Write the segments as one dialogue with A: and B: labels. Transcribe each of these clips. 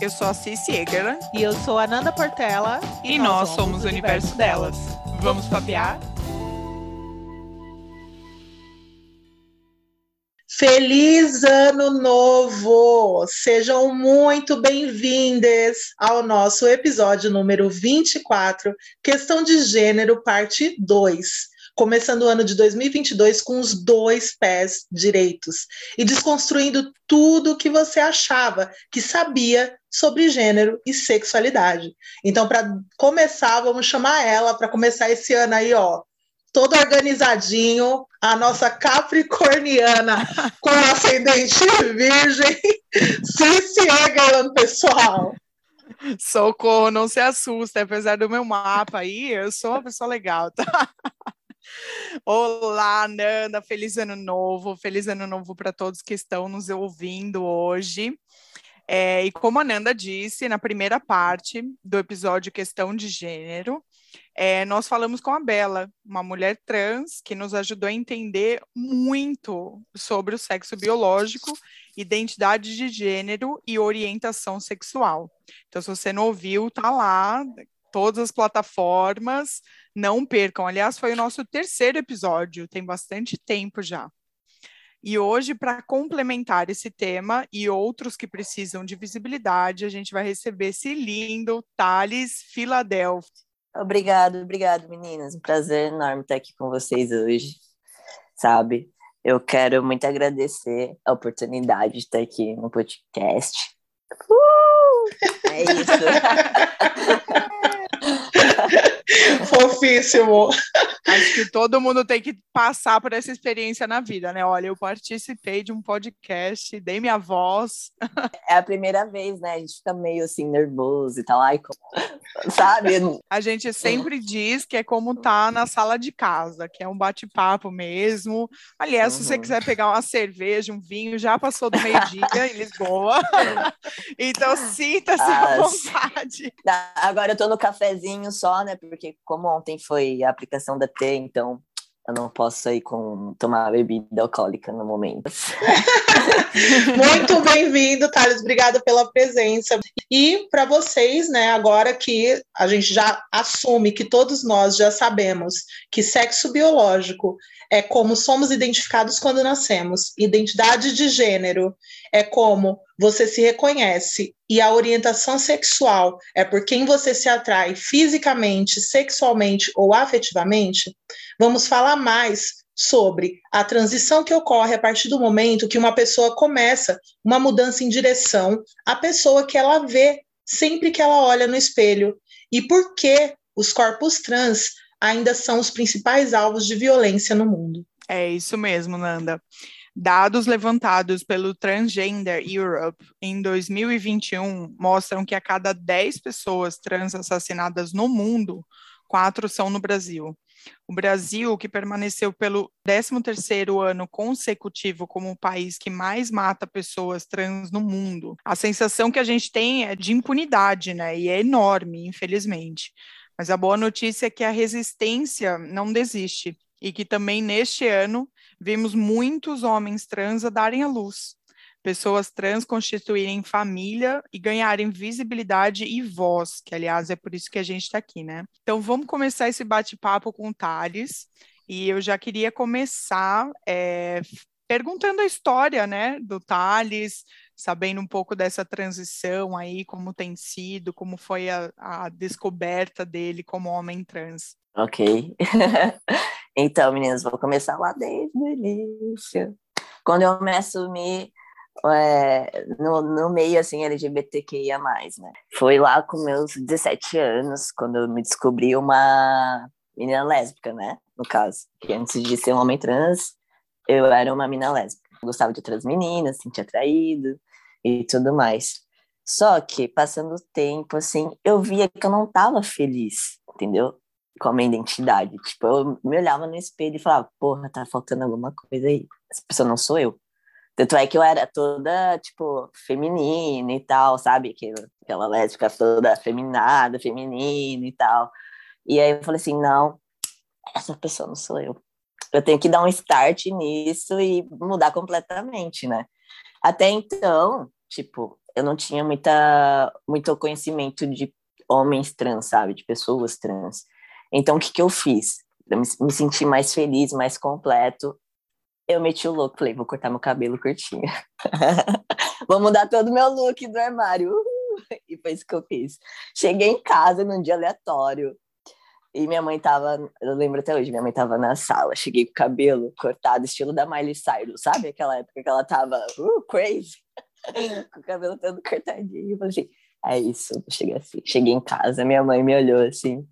A: Eu sou a Cici Egerland.
B: E eu sou a Nanda Portela.
A: E, e nós, nós, somos o universo delas. Vamos papear?
C: Feliz Ano Novo! Sejam muito bem-vindas ao nosso episódio número 24, Questão de Gênero, parte 2 começando o ano de 2022 com os dois pés direitos e desconstruindo tudo o que você achava que sabia sobre gênero e sexualidade. Então, para começar, vamos chamar ela para começar esse ano aí, ó, todo organizadinho, a nossa capricorniana com ascendente virgem, Cici Egerland, pessoal.
A: Socorro, não se assusta, apesar do meu mapa aí, eu sou uma pessoa legal, tá? Olá, Nanda, feliz ano novo, feliz ano novo para todos que estão nos ouvindo hoje. É, e como a Nanda disse na primeira parte do episódio Questão de Gênero, é, nós falamos com a Bela, uma mulher trans que nos ajudou a entender muito sobre o sexo biológico, identidade de gênero e orientação sexual. Então, se você não ouviu, tá lá, todas as plataformas. Não percam. Aliás, foi o nosso terceiro episódio, tem bastante tempo já. E hoje, para complementar esse tema e outros que precisam de visibilidade, a gente vai receber esse lindo Thales Filadélfia.
D: Obrigado, obrigado, meninas. Um prazer enorme estar aqui com vocês hoje, sabe? Eu quero muito agradecer a oportunidade de estar aqui no podcast. Uh! É isso.
C: Fofíssimo.
A: Acho que todo mundo tem que passar por essa experiência na vida, né? Olha, eu participei de um podcast, dei minha voz.
D: É a primeira vez, né? A gente fica meio assim nervoso e tal, ai, sabe?
A: A gente sempre diz que é como tá na sala de casa, que é um bate-papo mesmo. Aliás, uhum. se você uhum. quiser pegar uma cerveja, um vinho, já passou do meio-dia em Lisboa. então sinta-se à vontade.
D: Agora eu tô no cafezinho só, né? Porque como ontem foi a aplicação da T, então eu não posso sair com tomar bebida alcoólica no momento.
C: Muito bem-vindo, Thales. Obrigada pela presença. E para vocês, né, agora que a gente já assume que todos nós já sabemos que sexo biológico é como somos identificados quando nascemos, identidade de gênero é como você se reconhece e a orientação sexual é por quem você se atrai fisicamente, sexualmente ou afetivamente, vamos falar mais sobre a transição que ocorre a partir do momento que uma pessoa começa uma mudança em direção à pessoa que ela vê sempre que ela olha no espelho e por que os corpos trans ainda são os principais alvos de violência no mundo.
A: É isso mesmo, Nanda. Dados levantados pelo Transgender Europe em 2021 mostram que a cada 10 pessoas trans assassinadas no mundo, quatro são no Brasil. O Brasil, que permaneceu pelo 13º ano consecutivo como o país que mais mata pessoas trans no mundo. A sensação que a gente tem é de impunidade, né? E é enorme, infelizmente. Mas a boa notícia é que a resistência não desiste e que também neste ano vimos muitos homens trans a darem a luz, pessoas trans constituírem família e ganharem visibilidade e voz, que aliás é por isso que a gente está aqui, né? Então vamos começar esse bate-papo com o Thales, e eu já queria começar é, perguntando a história, né, do Thales, sabendo um pouco dessa transição aí, como tem sido, como foi a, a descoberta dele como homem trans.
D: Ok. então, meninas, vou começar lá desde o início. Quando eu me assumi é, no, no meio, assim, LGBTQIA+, né? Foi lá com meus 17 anos, quando eu me descobri uma menina lésbica, né? No caso, que antes de ser um homem trans, eu era uma menina lésbica. Gostava de outras meninas, sentia atraído e tudo mais. Só que, passando o tempo, assim, eu via que eu não estava feliz, entendeu? Com a minha identidade. Tipo, eu me olhava no espelho e falava, porra, tá faltando alguma coisa aí. Essa pessoa não sou eu. Tanto é que eu era toda, tipo, feminina e tal, sabe? Aquela lésbica toda feminada, feminina e tal. E aí eu falei assim, não, essa pessoa não sou eu. Eu tenho que dar um start nisso e mudar completamente, né? Até então, tipo, eu não tinha muita, muito conhecimento de homens trans, sabe? De pessoas trans. Então, o que, que eu fiz? Eu me, me senti mais feliz, mais completo. Eu meti o louco, falei, vou cortar meu cabelo curtinho. vou mudar todo o meu look do armário. E foi isso que eu fiz. Cheguei em casa num dia aleatório. E minha mãe tava, eu lembro até hoje, minha mãe tava na sala. Cheguei com o cabelo cortado, estilo da Miley Cyrus, sabe? Aquela época que ela tava uh, crazy. com o cabelo todo cortadinho. Eu falei assim, é isso. Cheguei assim, cheguei em casa, minha mãe me olhou assim.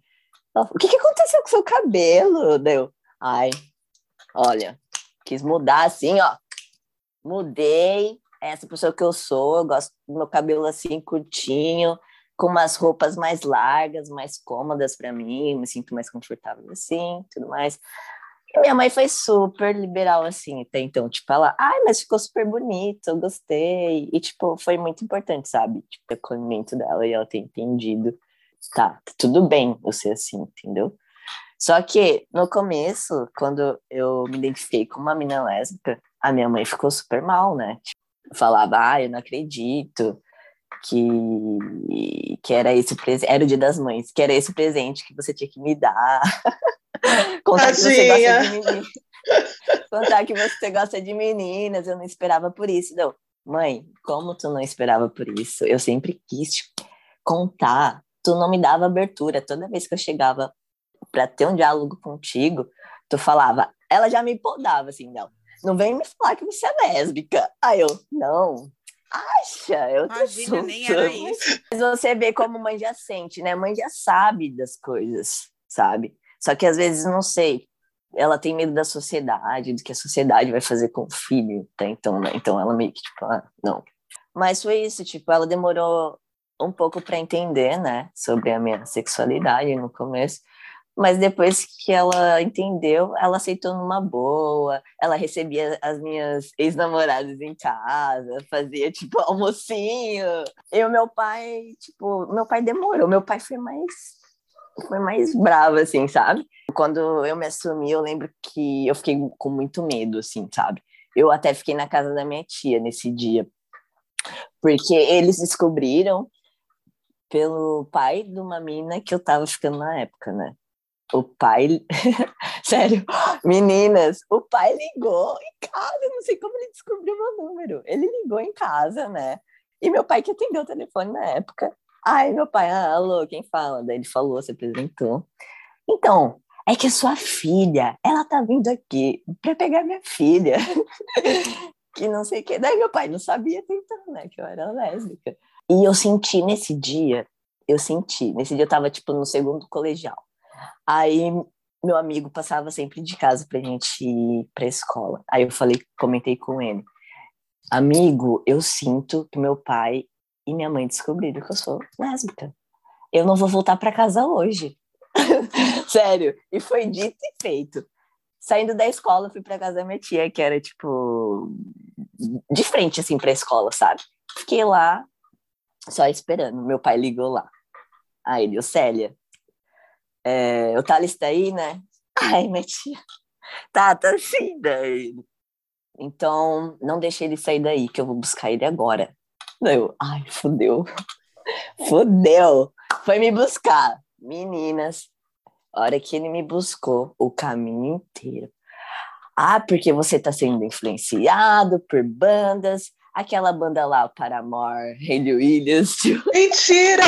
D: Falou, o que, que aconteceu com seu cabelo? Deu. Ai, olha, quis mudar assim, ó. Mudei. É essa pessoa que eu sou, eu gosto do meu cabelo assim, curtinho, com umas roupas mais largas, mais cômodas para mim, me sinto mais confortável assim, tudo mais. E minha mãe foi super liberal, assim, até então, tipo, ela, ai, mas ficou super bonito, eu gostei. E, tipo, foi muito importante, sabe? Tipo, o acolhimento dela e ela ter entendido, tá, tudo bem eu ser assim, entendeu? Só que, no começo, quando eu me identifiquei com uma menina lésbica, a minha mãe ficou super mal, né? Tipo, falava, ah, eu não acredito que, que era esse presente, era o dia das mães, que era esse presente que você tinha que me dar. Contar que você gosta de meninas. Contar que você gosta de meninas, eu não esperava por isso. Não, mãe, como tu não esperava por isso? Eu sempre quis contar. Tu não me dava abertura. Toda vez que eu chegava para ter um diálogo contigo, tu falava, ela já me podava assim, não. Não vem me falar que você é lésbica. Aí eu, não, acha? Eu
A: Imagina, nem era isso.
D: Mas você vê como mãe já sente, né? Mãe já sabe das coisas, sabe? Só que às vezes não sei. Ela tem medo da sociedade, do que a sociedade vai fazer com o filho, tá? Então, né? então ela meio que tipo, ah, não. Mas foi isso, tipo, ela demorou um pouco para entender, né, sobre a minha sexualidade no começo. Mas depois que ela entendeu, ela aceitou numa boa. Ela recebia as minhas ex-namoradas em casa, fazia tipo almocinho. E o meu pai, tipo, meu pai demorou. Meu pai foi mais foi mais bravo assim, sabe? Quando eu me assumi, eu lembro que eu fiquei com muito medo assim, sabe? Eu até fiquei na casa da minha tia nesse dia. Porque eles descobriram pelo pai de uma mina que eu tava ficando na época, né? O pai, sério, meninas, o pai ligou em casa, não sei como ele descobriu meu número. Ele ligou em casa, né? E meu pai que atendeu o telefone na época. Ai, meu pai, ah, alô, quem fala? Daí ele falou, se apresentou. Então, é que a sua filha, ela tá vindo aqui para pegar minha filha. que não sei o que. Daí meu pai não sabia então, né, que eu era lésbica. E eu senti nesse dia, eu senti, nesse dia eu tava, tipo, no segundo colegial. Aí meu amigo passava sempre de casa pra gente ir pra escola. Aí eu falei, comentei com ele. Amigo, eu sinto que meu pai e minha mãe descobriram que eu sou lésbica. Eu não vou voltar para casa hoje. Sério. E foi dito e feito. Saindo da escola, fui para casa da minha tia, que era tipo de frente assim para a escola, sabe? Fiquei lá só esperando. Meu pai ligou lá. Aí ele, Célia, é, o Thales tá aí, né? Ai, minha tia. Tá, tá sim, daí. Então, não deixe ele sair daí, que eu vou buscar ele agora. Eu, ai, fudeu. Fudeu. Foi me buscar. Meninas, a hora que ele me buscou, o caminho inteiro. Ah, porque você tá sendo influenciado por bandas. Aquela banda lá, o Paramore, Hayley Williams. Tipo...
C: Mentira!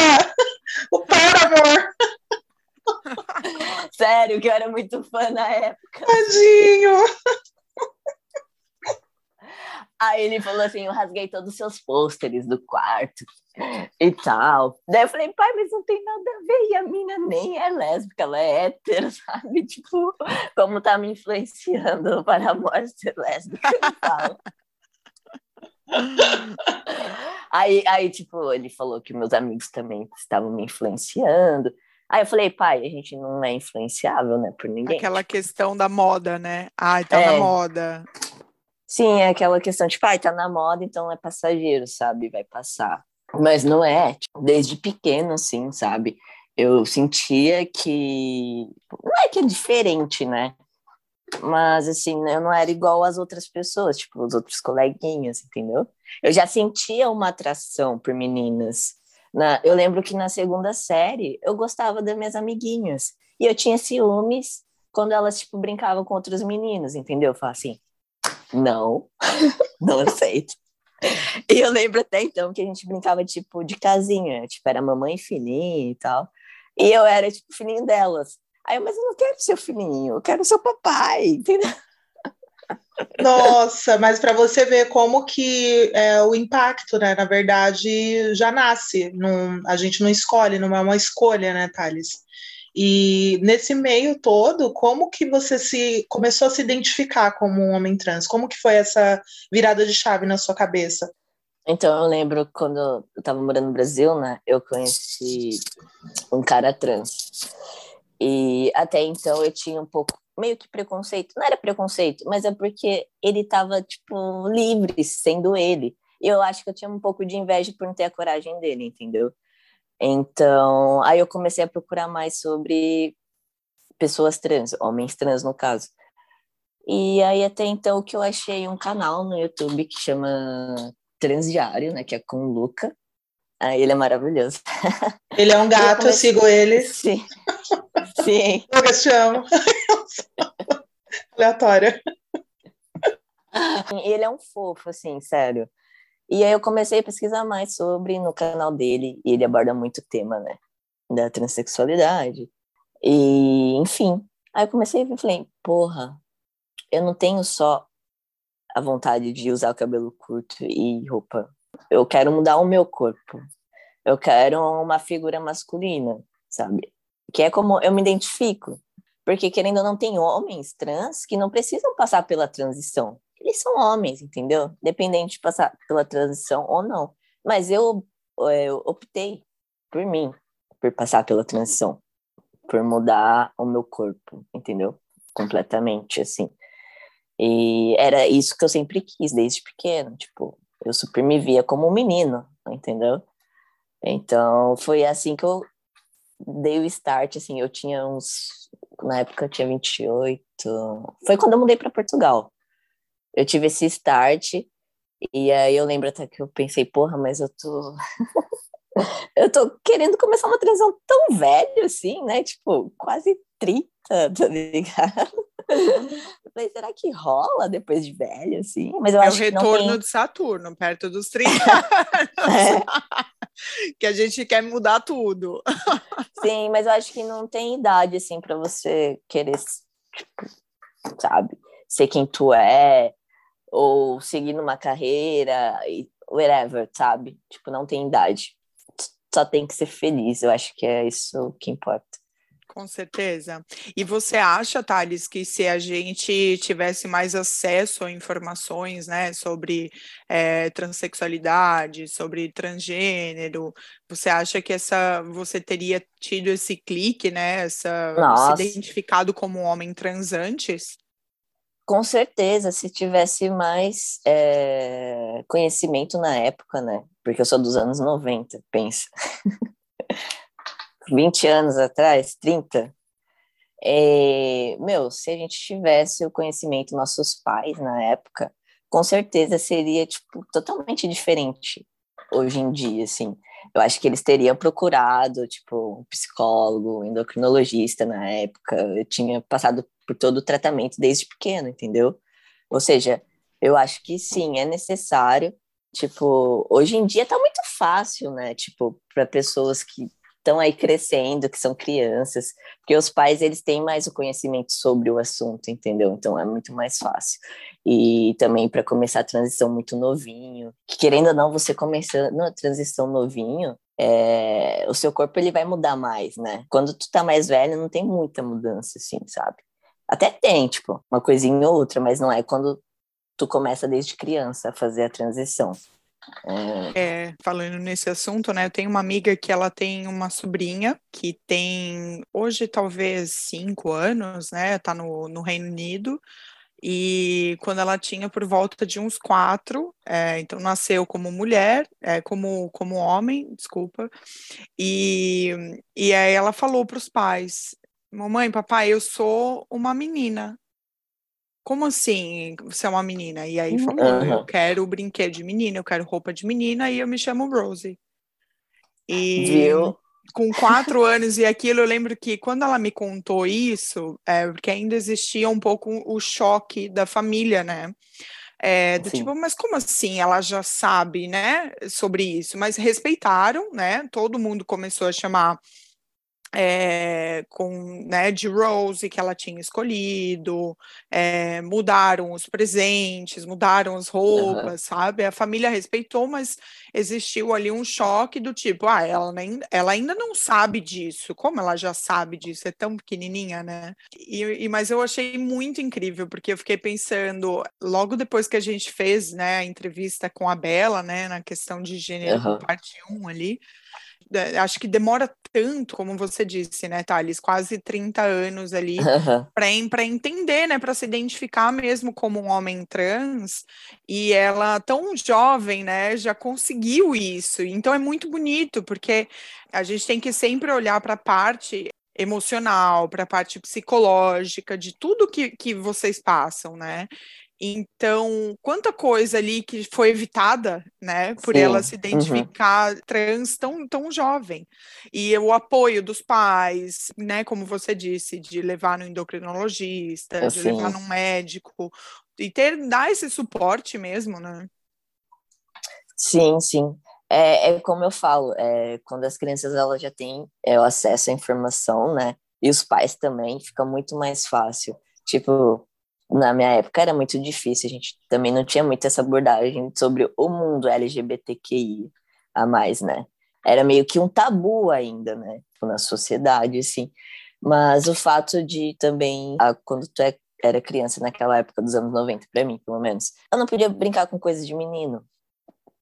C: O Paramore!
D: Sério, que eu era muito fã na época.
C: Tadinho!
D: Aí ele falou assim: eu rasguei todos os seus pôsteres do quarto e tal. Daí eu falei, pai, mas não tem nada a ver. E a mina nem é lésbica, ela é hétero, sabe? Tipo, como tá me influenciando para a morte ser lésbica e tal. Aí, aí, tipo, ele falou que meus amigos também estavam me influenciando. Aí eu falei, pai, a gente não é influenciável, né, por ninguém.
A: Aquela questão da moda, né? Ai, tá é. na moda.
D: Sim, é aquela questão, tipo, ai, tá na moda, então é passageiro, sabe? Vai passar. Mas não é, tipo, desde pequeno, assim, sabe? Eu sentia que. Não é que é diferente, né? Mas, assim, eu não era igual às outras pessoas, tipo, os outros coleguinhas, entendeu? Eu já sentia uma atração por meninas. Na, eu lembro que na segunda série eu gostava das minhas amiguinhas. E eu tinha ciúmes quando elas, tipo, brincavam com outros meninos, entendeu? Eu falava assim, não, não aceito. E eu lembro até então que a gente brincava, tipo, de casinha, tipo, era mamãe e filhinho e tal. E eu era, tipo, filhinho delas. Aí eu, mas eu não quero seu filhinho, eu quero seu papai, entendeu?
C: Nossa, mas para você ver como que é, o impacto, né? Na verdade, já nasce. Num, a gente não escolhe, não é uma escolha, né, Thales? E nesse meio todo, como que você se começou a se identificar como um homem trans? Como que foi essa virada de chave na sua cabeça?
D: Então, eu lembro quando eu estava morando no Brasil, né? Eu conheci um cara trans. E até então eu tinha um pouco, meio que preconceito. Não era preconceito, mas é porque ele estava, tipo, livre, sendo ele. E eu acho que eu tinha um pouco de inveja por não ter a coragem dele, entendeu? Então, aí eu comecei a procurar mais sobre pessoas trans, homens trans no caso. E aí até então que eu achei um canal no YouTube que chama Transdiário, né, que é com o Luca. Aí ele é maravilhoso.
C: Ele é um gato, eu, sigo ele.
D: Sim. Sim.
C: Lucas, te amo. Aleatória.
D: Ele é um fofo, assim, sério. E aí eu comecei a pesquisar mais sobre no canal dele, e ele aborda muito o tema, né, da transexualidade. E, enfim, aí eu comecei a ver, falei, porra, eu não tenho só a vontade de usar o cabelo curto e roupa. Eu quero mudar o meu corpo. Eu quero uma figura masculina, sabe? Que é como eu me identifico. Porque, querendo ou não, tem homens trans que não precisam passar pela transição eles são homens, entendeu? Dependente de passar pela transição ou não. Mas eu, é, eu optei por mim, por passar pela transição, por mudar o meu corpo, entendeu? Completamente, assim. E era isso que eu sempre quis desde pequeno, tipo, eu super me via como um menino, entendeu? Então, foi assim que eu dei o start, assim, eu tinha uns, na época eu tinha 28, foi quando eu mudei para Portugal eu tive esse start, e aí eu lembro até que eu pensei, porra, mas eu tô. Eu tô querendo começar uma transição tão velho assim, né? Tipo, quase 30, tá ligado? Falei, será que rola depois de velho, assim? Mas eu
A: é
D: acho
A: o retorno
D: tem...
A: de Saturno, perto dos 30 anos. É. que a gente quer mudar tudo.
D: Sim, mas eu acho que não tem idade, assim, para você querer, tipo, sabe, ser quem tu é, ou seguir numa carreira, whatever, sabe? Tipo, não tem idade. Só tem que ser feliz, eu acho que é isso que importa.
A: Com certeza. E você acha, Thales, que se a gente tivesse mais acesso a informações né, sobre é, transexualidade, sobre transgênero, você acha que essa você teria tido esse clique, né? Essa, se identificado como um homem trans antes?
D: Com certeza, se tivesse mais é, conhecimento na época, né? Porque eu sou dos anos 90, pensa. 20 anos atrás, 30. É, meu, se a gente tivesse o conhecimento nossos pais na época, com certeza seria, tipo, totalmente diferente hoje em dia, assim. Eu acho que eles teriam procurado, tipo, um psicólogo, endocrinologista na época. Eu tinha passado por todo o tratamento desde pequeno, entendeu? Ou seja, eu acho que sim, é necessário. Tipo, hoje em dia tá muito fácil, né? Tipo, para pessoas que estão aí crescendo, que são crianças, porque os pais eles têm mais o conhecimento sobre o assunto, entendeu? Então é muito mais fácil. E também para começar a transição muito novinho, que querendo ou não, você começando a transição novinho, é, o seu corpo ele vai mudar mais, né? Quando tu tá mais velho, não tem muita mudança, assim, sabe? Até tem, tipo, uma coisinha ou outra, mas não é quando tu começa desde criança a fazer a transição.
A: É... falando nesse assunto, né? Eu tenho uma amiga que ela tem uma sobrinha que tem hoje talvez cinco anos, né? Tá no, no Reino Unido. E quando ela tinha por volta de uns quatro, é, então nasceu como mulher, é, como, como homem, desculpa. E, e aí ela falou para os pais: Mamãe, papai, eu sou uma menina. Como assim você é uma menina? E aí falou, uhum. eu quero brinquedo de menina, eu quero roupa de menina, e eu me chamo Rosie. E Viu? com quatro anos e aquilo, eu lembro que quando ela me contou isso, é, porque ainda existia um pouco o choque da família, né? É, do tipo, mas como assim ela já sabe, né, sobre isso? Mas respeitaram, né? Todo mundo começou a chamar é, com né, de Rose que ela tinha escolhido, é, mudaram os presentes, mudaram as roupas, uhum. sabe? A família respeitou, mas existiu ali um choque do tipo, ah, ela, nem, ela ainda não sabe disso, como ela já sabe disso? É tão pequenininha, né? E, e, mas eu achei muito incrível, porque eu fiquei pensando, logo depois que a gente fez né, a entrevista com a Bela, né, na questão de gênero, uhum. parte 1 ali, acho que demora tanto, como você disse, né, Thales, quase 30 anos ali, uhum. para entender, né, para se identificar mesmo como um homem trans, e ela, tão jovem, né, já conseguiu isso. Então é muito bonito, porque a gente tem que sempre olhar para a parte emocional, para a parte psicológica, de tudo que, que vocês passam, né? Então, quanta coisa ali que foi evitada, né, por Sim. ela se uhum. identificar uhum. trans tão, tão jovem. E o apoio dos pais, né, como você disse, de levar no endocrinologista, de levar num médico, e ter, dar esse suporte mesmo, né?
D: Sim, sim. É, é como eu falo, é, quando as crianças elas já têm é, o acesso à informação, né, e os pais também, fica muito mais fácil. Tipo, na minha época era muito difícil, a gente também não tinha muito essa abordagem sobre o mundo LGBTQI a mais, né? Era meio que um tabu ainda, né? Tipo, na sociedade, assim. Mas o fato de também, quando tu é, era criança naquela época dos anos 90, para mim, pelo menos, eu não podia brincar com coisas de menino.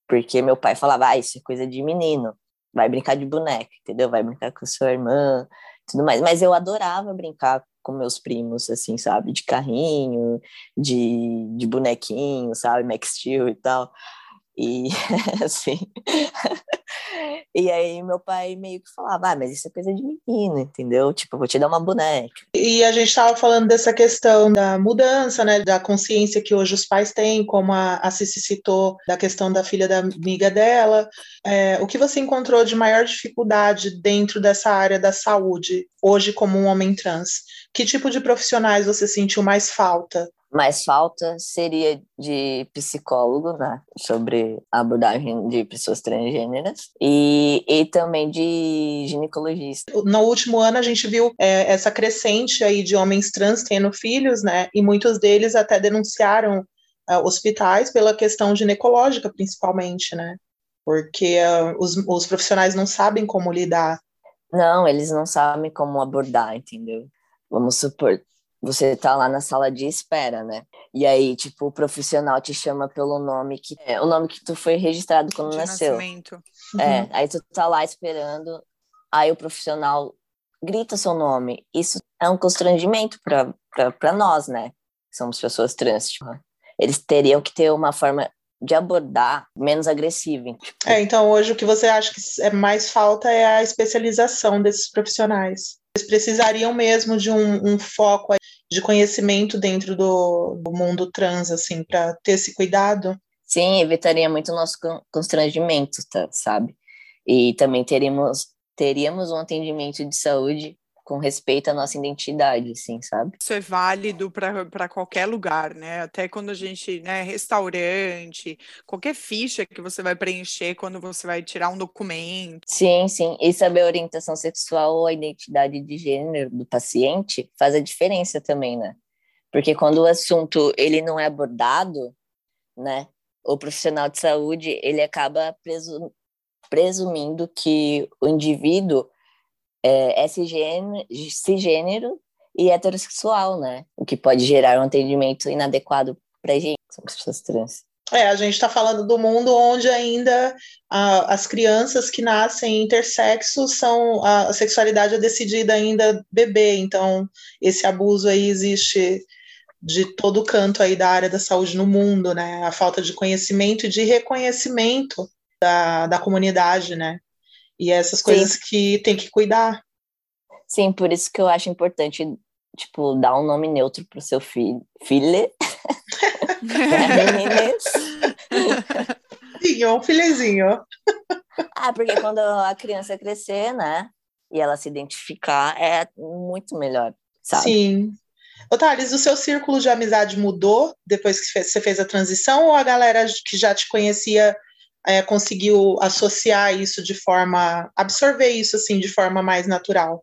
D: Porque meu pai falava, ah, isso é coisa de menino. Vai brincar de boneca, entendeu? Vai brincar com sua irmã, tudo mais. Mas eu adorava brincar com meus primos, assim, sabe? De carrinho, de, de bonequinho, sabe? Max Steel e tal. E, assim... E aí meu pai meio que falava, ah, mas isso é coisa de menino, entendeu? Tipo, vou te dar uma boneca.
C: E a gente estava falando dessa questão da mudança, né, da consciência que hoje os pais têm, como a, a Cici citou, da questão da filha da amiga dela. É, o que você encontrou de maior dificuldade dentro dessa área da saúde, hoje como um homem trans? Que tipo de profissionais você sentiu mais falta?
D: mais falta seria de psicólogo, né, sobre abordagem de pessoas transgêneras e, e também de ginecologista.
C: No último ano a gente viu é, essa crescente aí de homens trans tendo filhos, né, e muitos deles até denunciaram uh, hospitais pela questão ginecológica, principalmente, né, porque uh, os, os profissionais não sabem como lidar.
D: Não, eles não sabem como abordar, entendeu? Vamos supor, você tá lá na sala de espera, né? E aí, tipo, o profissional te chama pelo nome que é o nome que tu foi registrado quando de nasceu. Nascimento. É, uhum. aí tu tá lá esperando, aí o profissional grita seu nome. Isso é um constrangimento para nós, né? Somos pessoas trans. Tipo, eles teriam que ter uma forma de abordar menos agressiva. Tipo.
C: É, então hoje o que você acha que é mais falta é a especialização desses profissionais. Eles precisariam mesmo de um, um foco de conhecimento dentro do, do mundo trans, assim, para ter esse cuidado.
D: Sim, evitaria muito o nosso constrangimento, tá, sabe? E também teríamos, teríamos um atendimento de saúde com respeito à nossa identidade, assim, sabe?
A: Isso é válido para qualquer lugar, né? Até quando a gente, né, restaurante, qualquer ficha que você vai preencher quando você vai tirar um documento.
D: Sim, sim. E saber a orientação sexual ou a identidade de gênero do paciente faz a diferença também, né? Porque quando o assunto ele não é abordado, né? O profissional de saúde, ele acaba presu presumindo que o indivíduo é, é cisgênero, cisgênero e heterossexual, né? O que pode gerar um atendimento inadequado para gente, somos pessoas trans.
C: É, a gente está falando do mundo onde ainda as crianças que nascem intersexo são a, a, sexualidade é decidida ainda bebê, então esse abuso aí existe de todo canto aí da área da saúde no mundo, né? A falta de conhecimento e de reconhecimento da, da comunidade, né? E essas coisas Sim. que tem que cuidar.
D: Sim, por isso que eu acho importante, tipo, dar um nome neutro pro seu filho. Filho.
C: Filho, um filhezinho.
D: Ah, porque quando a criança crescer, né? E ela se identificar, é muito melhor, sabe?
C: Sim. Ô, Thales, o seu círculo de amizade mudou depois que você fez a transição ou a galera que já te conhecia é, conseguiu associar isso de forma, absorver isso assim de forma mais natural?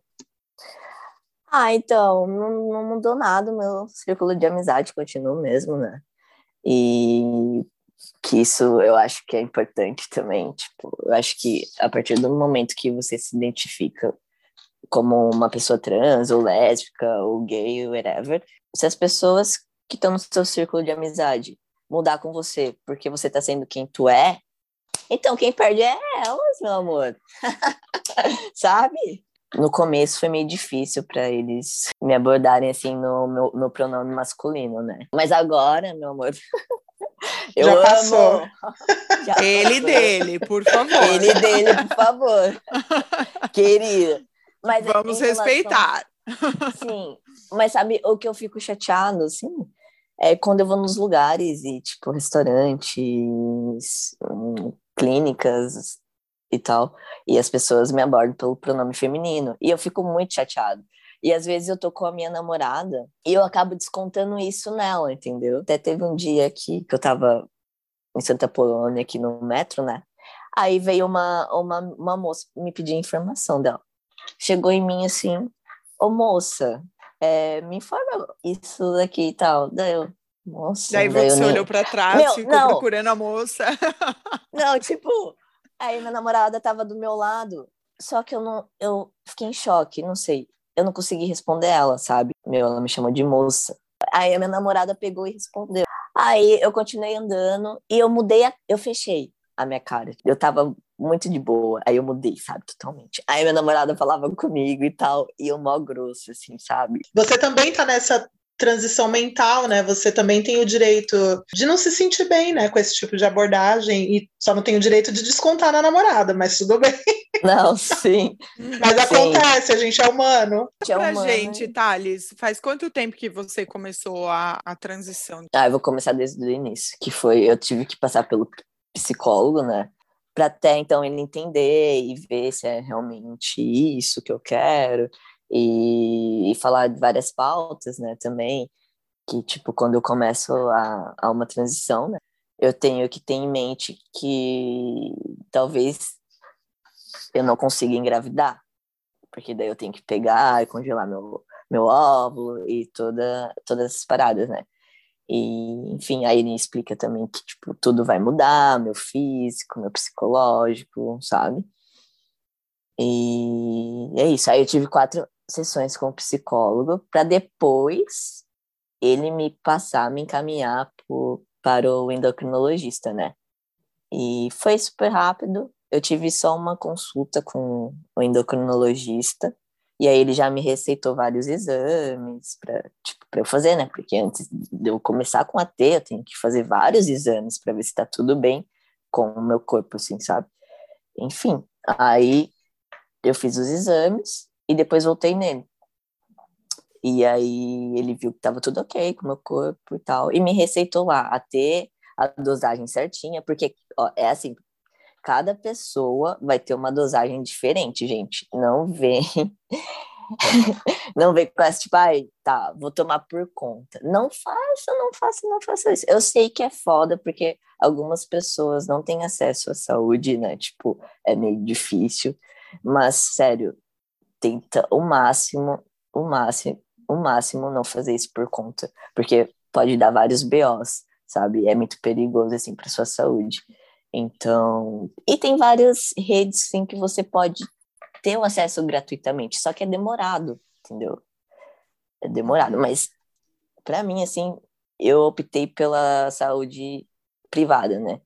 D: Ah, então, não, não mudou nada, meu círculo de amizade continua mesmo, né? E que isso eu acho que é importante também, tipo, eu acho que a partir do momento que você se identifica como uma pessoa trans, ou lésbica, ou gay, ou whatever, se as pessoas que estão no seu círculo de amizade mudar com você porque você tá sendo quem tu é, então quem perde é elas, meu amor. Sabe? No começo foi meio difícil para eles me abordarem assim no, meu, no pronome masculino, né? Mas agora, meu amor,
C: eu Já passou.
A: Já Ele passou. dele, por favor.
D: Ele dele, por favor. Querida. Mas
A: Vamos respeitar.
D: Sim, mas sabe o que eu fico chateado, assim? É quando eu vou nos lugares e, tipo, restaurantes, hum, clínicas e tal, e as pessoas me abordam pelo pronome feminino, e eu fico muito chateado. E às vezes eu tô com a minha namorada e eu acabo descontando isso nela, entendeu? Até teve um dia aqui que eu tava em Santa Polônia, aqui no metro, né? Aí veio uma, uma, uma moça me pedir informação dela. Chegou em mim assim, ô moça, é, me informa isso daqui e tal. Daí eu, nossa.
A: Daí você olhou para trás, Meu, ficou não. procurando a moça.
D: Não, tipo, aí minha namorada tava do meu lado, só que eu não, eu fiquei em choque, não sei. Eu não consegui responder ela, sabe? Meu, ela me chamou de moça. Aí a minha namorada pegou e respondeu. Aí eu continuei andando e eu mudei, a, eu fechei a minha cara. Eu tava muito de boa. Aí eu mudei, sabe, totalmente. Aí minha namorada falava comigo e tal, e eu mó grosso, assim, sabe?
C: Você também tá nessa transição mental, né? Você também tem o direito de não se sentir bem, né, com esse tipo de abordagem e só não tem o direito de descontar na namorada, mas tudo bem.
D: Não, sim.
C: mas sim. acontece, a gente é humano.
A: É pra humano. gente, Thales, faz quanto tempo que você começou a, a transição?
D: Ah, eu vou começar desde o início, que foi, eu tive que passar pelo psicólogo, né? para até então ele entender e ver se é realmente isso que eu quero e, e, falar de várias pautas, né, também, que tipo quando eu começo a, a uma transição, né, eu tenho que ter em mente que talvez eu não consiga engravidar, porque daí eu tenho que pegar e congelar meu meu óvulo e toda todas essas paradas, né? E, enfim, aí ele explica também que, tipo, tudo vai mudar, meu físico, meu psicológico, sabe? E é isso. Aí eu tive quatro sessões com o psicólogo para depois ele me passar, me encaminhar para o endocrinologista, né? E foi super rápido. Eu tive só uma consulta com o endocrinologista e aí ele já me receitou vários exames para tipo, eu fazer, né? Porque antes de eu começar com a T, eu tenho que fazer vários exames para ver se está tudo bem com o meu corpo, assim, sabe? Enfim, aí eu fiz os exames e depois voltei nele. E aí ele viu que estava tudo ok com o meu corpo e tal, e me receitou lá a ter a dosagem certinha, porque ó, é assim, cada pessoa vai ter uma dosagem diferente, gente. Não vem. não vem com essa, tipo, ai, tá, vou tomar por conta. Não faça, não faça, não faça isso. Eu sei que é foda, porque algumas pessoas não têm acesso à saúde, né? Tipo, é meio difícil. Mas, sério, tenta o máximo, o máximo, o máximo não fazer isso por conta. Porque pode dar vários BOs, sabe? É muito perigoso, assim, para sua saúde. Então, e tem várias redes sim que você pode ter o acesso gratuitamente, só que é demorado, entendeu? É demorado, mas para mim assim, eu optei pela saúde privada, né?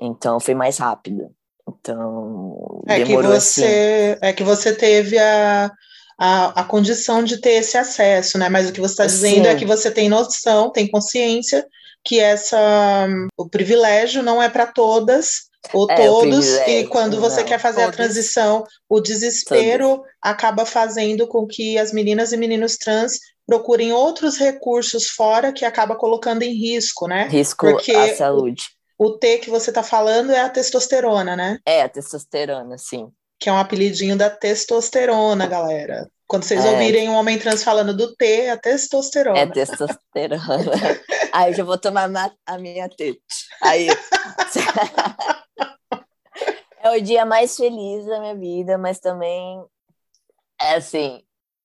D: Então foi mais rápido. Então,
C: é que você assim. é que você teve a, a, a condição de ter esse acesso, né? Mas o que você está dizendo é que você tem noção, tem consciência que essa o privilégio não é para todas Ou
D: É,
C: todos, e quando você
D: não,
C: quer fazer a
A: todos.
C: transição, o desespero acaba fazendo com que as meninas e meninos trans procurem outros recursos fora que acaba colocando em risco, né?
D: Risco
C: Porque
D: à saúde.
C: O T que você está falando é a testosterona, né?
D: É, a testosterona, sim.
C: Que é um apelidinho da testosterona, galera. Quando vocês
D: É.
C: ouvirem um homem trans falando do T, é a testosterona.
D: É testosterona. Aí eu já vou tomar ma- a minha tete. Aí. é o dia mais feliz da minha vida, mas também é assim,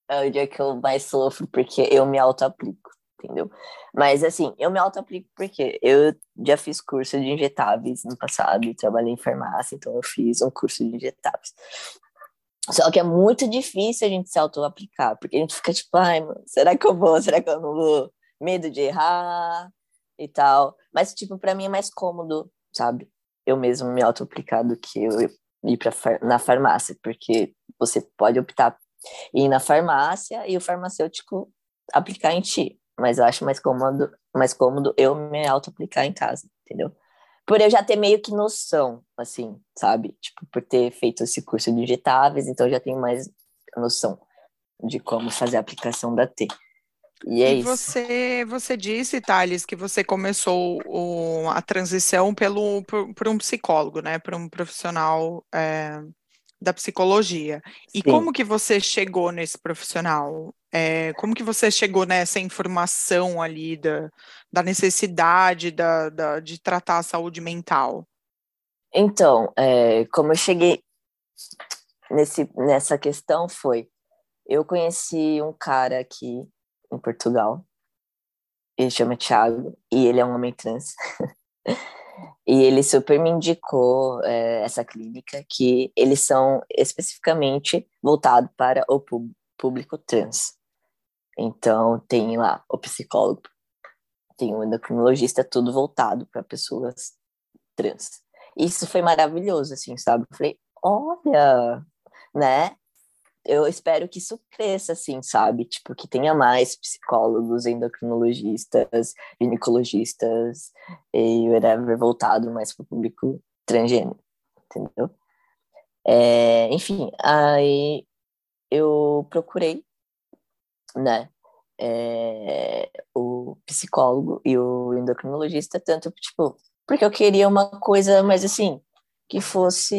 D: é o dia que eu mais sofro porque eu me auto-aplico, entendeu? Mas assim, eu me auto-aplico porque eu já fiz curso de injetáveis no passado, trabalhei em farmácia, então eu fiz um curso de injetáveis. Só que é muito difícil a gente se auto-aplicar, porque a gente fica tipo, ai, mano, será que eu vou? Será que eu não vou? Medo de errar e tal. Mas, tipo, pra mim é mais cômodo, sabe? Eu mesmo me auto-aplicar do que eu ir pra na farmácia, porque você pode optar ir na farmácia e o farmacêutico aplicar em ti. Mas eu acho mais cômodo, mais cômodo eu me auto-aplicar em casa, entendeu? por eu já ter meio que noção, assim, sabe? Tipo, por ter feito esse curso de injetáveis, então eu já tenho mais noção de como fazer a aplicação da T. E é
A: E
D: isso.
A: você, você disse, Thales, que você começou o- a transição pelo, por, por um psicólogo, né? Por um profissional é, da psicologia. E
D: Sim.
A: como que você chegou nesse profissional? É, como que você chegou nessa informação ali da, da necessidade da, da- de tratar a saúde mental?
D: Então, é, como eu cheguei nesse, nessa questão foi, eu conheci um cara aqui em Portugal, ele chama Thiago, e ele é um homem trans. e ele super me indicou é, essa clínica, que eles são especificamente voltados para o pú- público trans. Então, tem lá o psicólogo, tem o endocrinologista, tudo voltado para pessoas trans. Isso foi maravilhoso, assim, sabe? Eu falei, olha, né? Eu espero que isso cresça, assim, sabe? Tipo, que tenha mais psicólogos, endocrinologistas, ginecologistas e whatever, voltado mais para o público transgênero, entendeu? É, enfim, aí eu procurei, né? é, o psicólogo e o endocrinologista, tanto, tipo, porque eu queria uma coisa mais assim, que fosse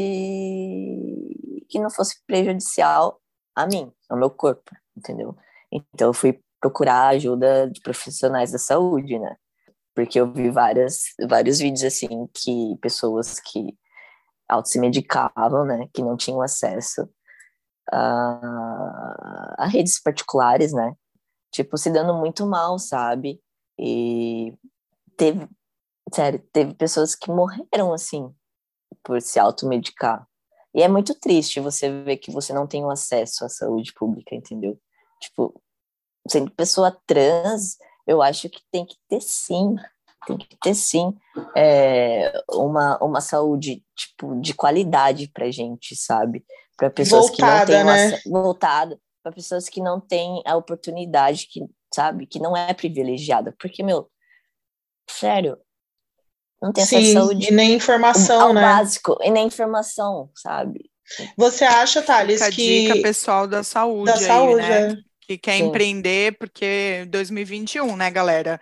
D: que não fosse prejudicial a mim, ao meu corpo, entendeu? Então eu fui procurar ajuda de profissionais da saúde, né? Porque eu vi várias, vários vídeos assim que pessoas que auto se medicavam, né, que não tinham acesso a, a redes particulares, né? Tipo, se dando muito mal, sabe? E teve, sério, teve pessoas que morreram assim por se automedicar. E é muito triste você ver que você não tem o acesso à saúde pública, entendeu? Tipo, sendo pessoa trans, eu acho que tem que ter sim, tem que ter sim é, uma, uma saúde tipo de qualidade pra gente, sabe? Para pessoas que não
C: Voltada,
D: têm
C: né?
D: voltada, para pessoas que não têm a oportunidade que, sabe, que não é privilegiada, porque meu, sério, não tem essa
C: Sim,
D: saúde
C: e nem informação,
D: ao
C: né?
D: básico e nem informação, sabe?
C: Você acha, Thales,
A: Fica a dica
C: que
A: pessoal da saúde
C: da
A: aí,
C: saúde,
A: né?
C: é.
A: que quer
D: Sim.
A: empreender, porque 2021, né, galera?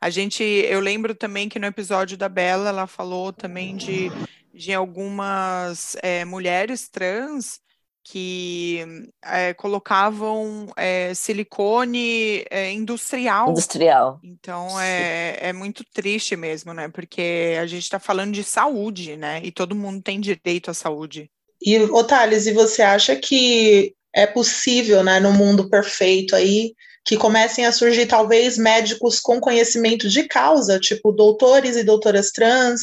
A: A gente, eu lembro também que no episódio da Bela, ela falou também de, de algumas é, mulheres trans que é, colocavam é, silicone é, industrial.
D: Industrial.
A: Então
D: Sim.
A: é, é muito triste mesmo, né? Porque a gente está falando de saúde, né? E todo mundo tem direito à saúde.
C: E, ô Thales, e você acha que é possível, né, no mundo perfeito aí, que comecem a surgir talvez médicos com conhecimento de causa, tipo doutores e doutoras trans?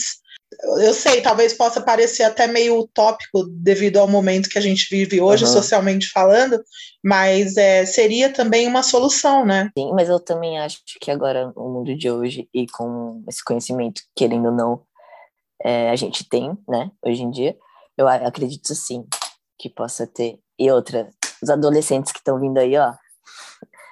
C: Eu sei, talvez possa parecer até meio utópico devido ao momento que a gente vive hoje,
D: Aham.
C: socialmente falando, mas é, seria também uma solução, né?
D: Sim, mas eu também acho que agora, no mundo de hoje, e com esse conhecimento, querendo ou não, é, a gente tem, né, hoje em dia, eu acredito sim que possa ter. E outra, os adolescentes que estão vindo aí, ó,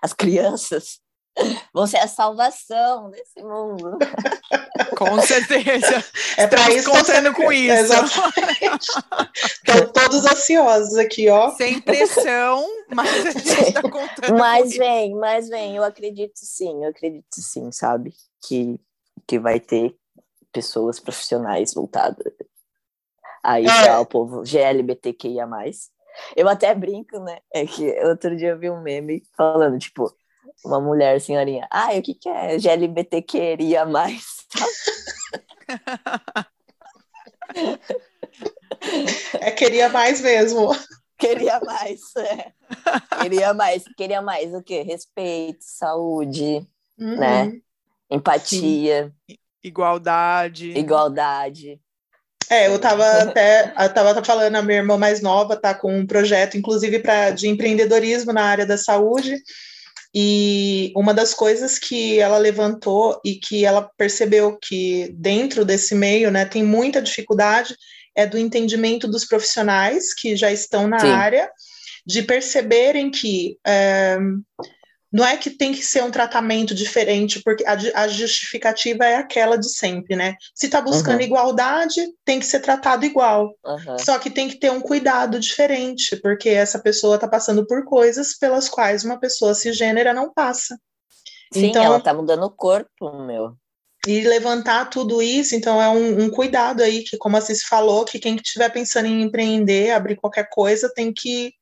D: as crianças, vão ser a salvação desse mundo.
A: Com certeza.
C: É para isso
A: contando com isso.
C: Exatamente. Estão todos ansiosos aqui, ó.
A: Sem pressão, mas a gente está contando.
D: Mas vem, mas vem, eu acredito sim, eu acredito sim, sabe? Que, que vai ter pessoas profissionais voltadas aí é. para o povo GLBTQIA. Eu até brinco, né? É que outro dia eu vi um meme falando, tipo, uma mulher senhorinha, ah, o que, que é GLBT queria mais?
C: é, queria mais mesmo.
D: Queria mais, é. Queria mais, queria mais o quê? Respeito, saúde, uhum. né? Empatia.
A: Sim. Igualdade.
D: Igualdade.
C: É, eu tava até eu tava falando, a minha irmã mais nova tá com um projeto, inclusive, para de empreendedorismo na área da saúde. E uma das coisas que ela levantou e que ela percebeu que dentro desse meio, né, tem muita dificuldade é do entendimento dos profissionais que já estão na Sim. área, de perceberem que é, não é que tem que ser um tratamento diferente, porque a, a justificativa é aquela de sempre, né? Se está buscando uhum. igualdade, tem que ser tratado igual. Uhum. Só que tem que ter um cuidado diferente, porque essa pessoa está passando por coisas pelas quais uma pessoa cisgênera não passa.
D: Sim, então, ela está mudando o corpo, meu.
C: E levantar tudo isso, então é um, um cuidado aí, que como a Cis falou, que quem estiver pensando em empreender, abrir qualquer coisa, tem que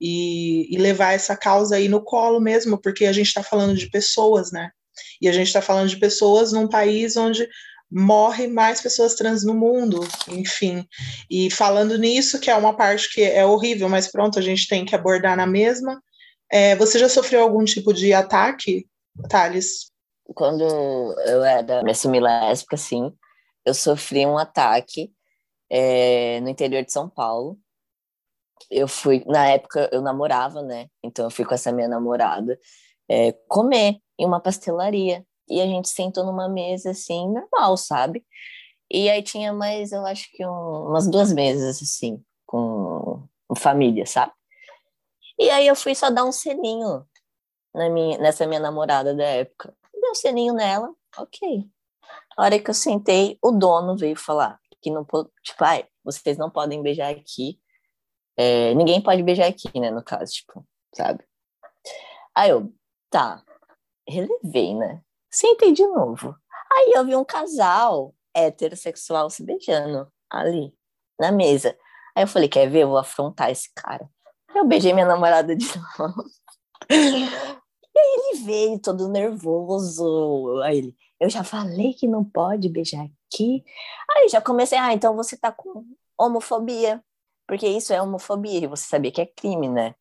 C: e, e levar essa causa aí no colo mesmo, porque a gente está falando de pessoas, né? E a gente está falando de pessoas num país onde morre mais pessoas trans no mundo, enfim. E falando nisso, que é uma parte que é horrível, mas pronto, a gente tem que abordar na mesma. É, você já sofreu algum tipo de ataque, Thales?
D: Quando eu era semilésbica, sim, eu sofri um ataque é, no interior de São Paulo eu fui, na época eu namorava, né? Então eu fui com essa minha namorada é, comer em uma pastelaria. E a gente sentou numa mesa assim, normal, sabe? E aí tinha mais, eu acho que um, umas duas mesas assim, com, com família, sabe? E aí eu fui só dar um selinho na minha, nessa minha namorada da época. Dei um selinho nela, ok. A hora que eu sentei, o dono veio falar que não, tipo, ai, vocês não podem beijar aqui, é, ninguém pode beijar aqui, né, no caso, tipo, sabe? Aí eu, tá, relevei, né? Sentei de novo. Aí eu vi um casal heterossexual se beijando ali, na mesa. Aí eu falei, quer ver? Eu vou afrontar esse cara. Aí eu beijei minha namorada de novo. E aí ele veio todo nervoso. Aí ele, eu já falei que não pode beijar aqui. Aí já comecei, ah, então você tá com homofobia. Porque isso é homofobia, e você sabia que é crime, né?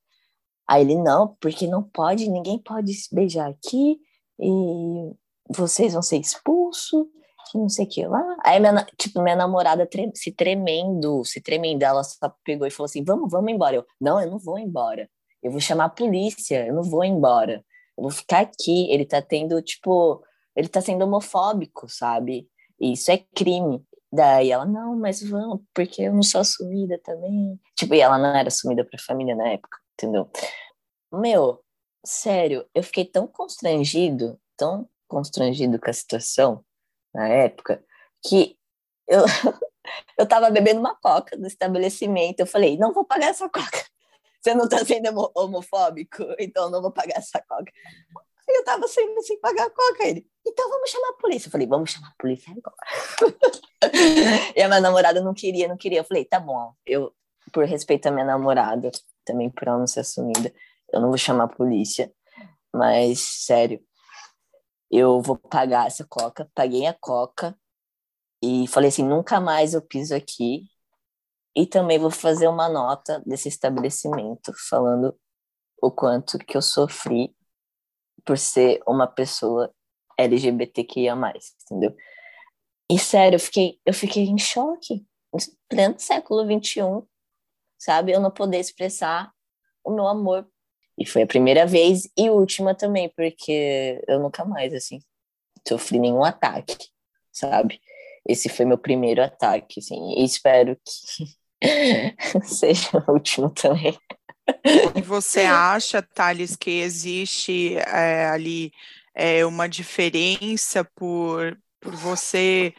D: Aí ele, não, porque não pode, ninguém pode se beijar aqui, e vocês vão ser expulsos, não sei o que lá. Aí, minha, tipo, minha namorada tre se tremendo, se tremendo, ela só pegou e falou assim, vamos, vamos embora. Eu, não, eu não vou embora. Eu vou chamar a polícia, eu não vou embora. Eu vou ficar aqui. Ele tá tendo, tipo, ele tá sendo homofóbico, sabe? Isso é crime. Daí ela, não, mas vamos, porque eu não sou assumida também. Tipo, e ela não era assumida pra família na época, entendeu? Meu, sério, eu fiquei tão constrangido, tão constrangido com a situação na época, que eu, eu tava bebendo uma coca no estabelecimento. Eu falei, não vou pagar essa coca. Você não tá sendo homofóbico, então não vou pagar essa coca. Eu tava sem, sem pagar a coca. Ele, então vamos chamar a polícia. Eu falei, vamos chamar a polícia agora. e a minha namorada não queria, não queria. Eu falei, tá bom, eu, por respeito à minha namorada, também por ela não ser assumida, eu não vou chamar a polícia. Mas, sério, eu vou pagar essa coca. Paguei a coca e falei assim: nunca mais eu piso aqui. E também vou fazer uma nota desse estabelecimento falando o quanto que eu sofri por ser uma pessoa LGBTQIA+, entendeu? E sério, eu fiquei, eu fiquei em choque, no pleno século XXI, sabe? Eu não poder expressar o meu amor. E foi a primeira vez e última também, porque eu nunca mais, assim, sofri nenhum ataque, sabe? Esse foi meu primeiro ataque, assim, e espero que seja o último também.
A: E você acha, Thales, que existe é, ali é, uma diferença por, por você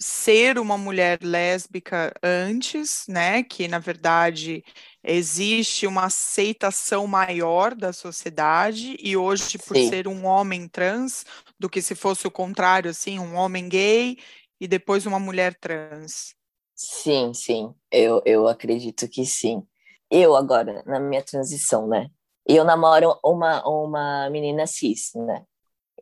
A: ser uma mulher lésbica antes, né? Que na verdade existe uma aceitação maior da sociedade e hoje por Sim. ser um homem trans do que se fosse o contrário, assim, um homem gay e depois uma mulher trans.
D: Sim, sim, eu, eu acredito que sim. Eu agora, na minha transição, né? Eu namoro uma, uma menina cis, né?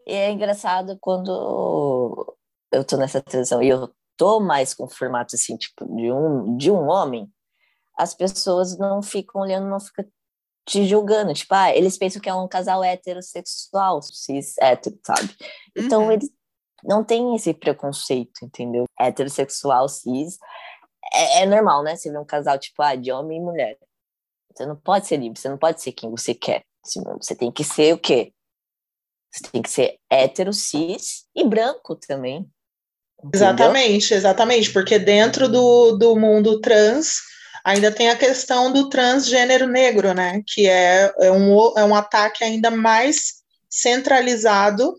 D: E é engraçado quando eu tô nessa transição e eu tô mais com o formato, assim, tipo, de um, de um homem, as pessoas não ficam olhando, não ficam te julgando. Tipo, ah, eles pensam que é um casal heterossexual, cis, hétero, sabe? Então, uhum. eles não têm esse preconceito, entendeu? Heterossexual, cis, é, é, normal, né? Você vê um casal, tipo, ah, de homem e mulher. Você não pode ser livre, você não pode ser quem você quer. Você tem que ser o quê? Você tem que ser hétero, cis e branco também.
C: Entendeu? Exatamente, exatamente, porque dentro do, do mundo trans ainda tem a questão do transgênero negro, né? Que é, é, um, é um ataque ainda mais centralizado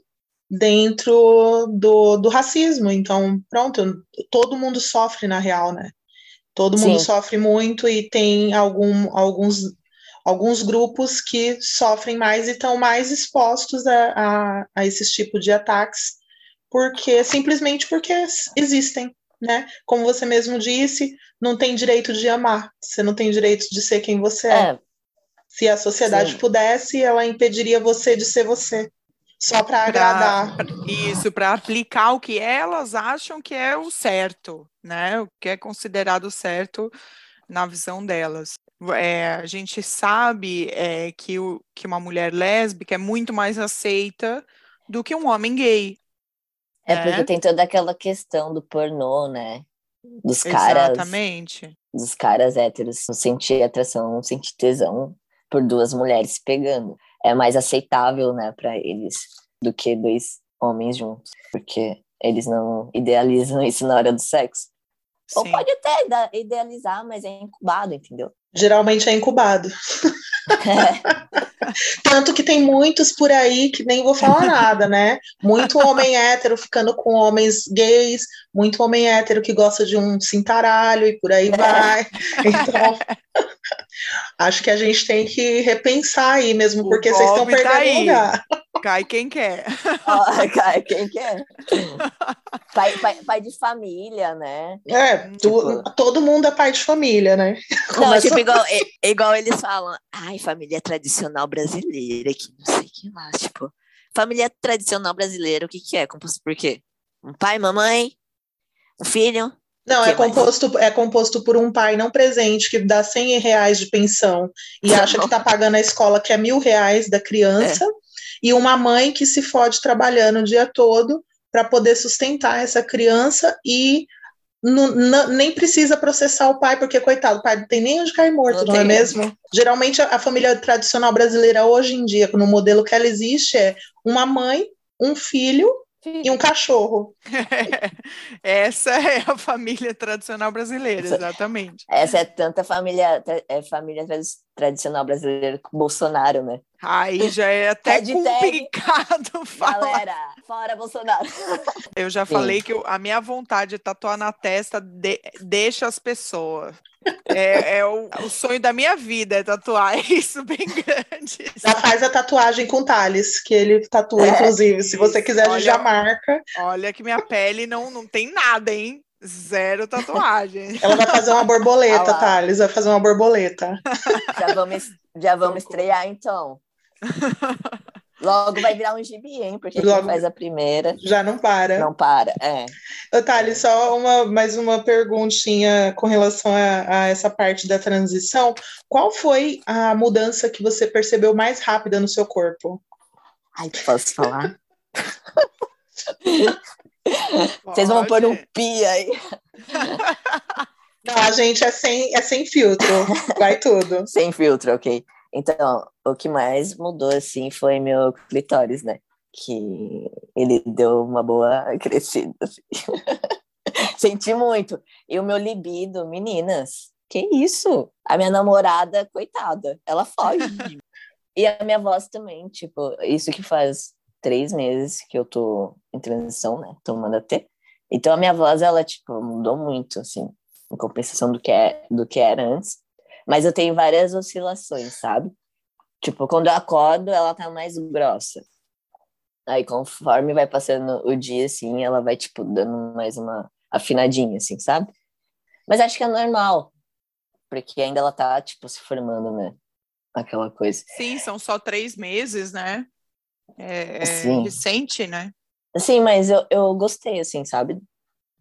C: dentro do, do racismo. Então, pronto, todo mundo sofre na real, né? Todo mundo Sim. sofre muito e tem algum, alguns, alguns grupos que sofrem mais e estão mais expostos a, a, a esses tipos de ataques, porque simplesmente porque existem, né? Como você mesmo disse, não tem direito de amar, você não tem direito de ser quem você é. é. Se a sociedade Sim. pudesse, ela impediria você de ser você só para agradar.
A: Isso, para aplicar o que elas acham que é o certo, né? O que é considerado certo na visão delas. É, a gente sabe é, que, o, que uma mulher lésbica é muito mais aceita do que um homem gay.
D: É né? porque tem toda aquela questão do pornô, né? Dos caras.
A: Exatamente.
D: Dos caras héteros não sentir atração, não sentir tesão por duas mulheres pegando é mais aceitável, né, para eles do que dois homens juntos, porque eles não idealizam isso na hora do sexo. Sim. Ou pode até idealizar, mas é incubado, entendeu?
C: Geralmente é incubado. É. Tanto que tem muitos por aí que nem vou falar nada, né? Muito homem hétero ficando com homens gays, muito homem hétero que gosta de um cintaralho e por aí é. vai. Então, acho que a gente tem que repensar aí mesmo, porque vocês estão tá perdendo tá lugar.
A: Cai quem quer.
D: Oh, cai quem quer. Pai, pai, pai, de família, né?
C: É, tu, tipo... todo mundo é pai de família, né?
D: Não, Começa... tipo, igual, igual eles falam, ai, família tradicional brasileira, que não sei o que lá, tipo, família tradicional brasileira, o que que é? Composto por quê? Um pai, mamãe, um filho,
C: não, é composto, é composto por um pai não presente que dá 100 reais de pensão e acha que está pagando a escola que é mil reais da criança, é. E uma mãe que se fode trabalhando o dia todo para poder sustentar essa criança e nem precisa processar o pai, porque, coitado, o pai não tem nem onde cair morto, não, não é mesmo? Geralmente, a, a família tradicional brasileira, hoje em dia, no modelo que ela existe, é uma mãe, um filho e um cachorro.
A: essa é a família tradicional brasileira, exatamente.
D: Essa é tanta família, é família tradicional brasileira com Bolsonaro, né?
A: Aí já é até complicado falar.
D: Galera, fora Bolsonaro.
A: Eu já Sim. falei que a minha vontade de tatuar na testa de, deixa as pessoas. É, é o, o, sonho da minha vida é tatuar isso bem grande.
C: Já faz a tatuagem com Thales, que ele tatua, é, inclusive. Se você quiser, olha, já marca.
A: Olha que minha pele não, não tem nada, hein? Zero tatuagem.
C: Ela vai fazer uma borboleta, Thales. Vai fazer uma borboleta.
D: Já vamos, já vamos estrear, então. Logo vai virar um gibi, hein? Porque Logo, quem faz a primeira.
C: Já não para.
D: Não para, é.
C: Thales, só uma, mais uma perguntinha com relação a, a, essa parte da transição. Qual foi a mudança que você percebeu mais rápida no seu corpo?
D: Ai, posso falar? Vocês vão pôr um pi aí.
C: Não, a gente é sem, é sem filtro, vai tudo.
D: sem filtro, ok. Então, o que mais mudou, assim, foi meu clitóris, né? Que ele deu uma boa crescida, assim. Senti muito. E o meu libido, meninas, que isso? A minha namorada, coitada, ela foge. e a minha voz também, tipo, isso que faz três meses que eu tô em transição, né? Tomando a T. Então a minha voz, ela, tipo, mudou muito, assim, em compensação do que, é, do que era antes. Mas eu tenho várias oscilações, sabe? Tipo, quando eu acordo, ela tá mais grossa. Aí, conforme vai passando o dia, assim, ela vai, tipo, dando mais uma afinadinha, assim, sabe? Mas acho que é normal, porque ainda ela tá, tipo, se formando, né? Aquela coisa.
A: Sim, são só três meses, né? É, Sim. recente, né?
D: Sim, mas eu, eu gostei, assim, sabe?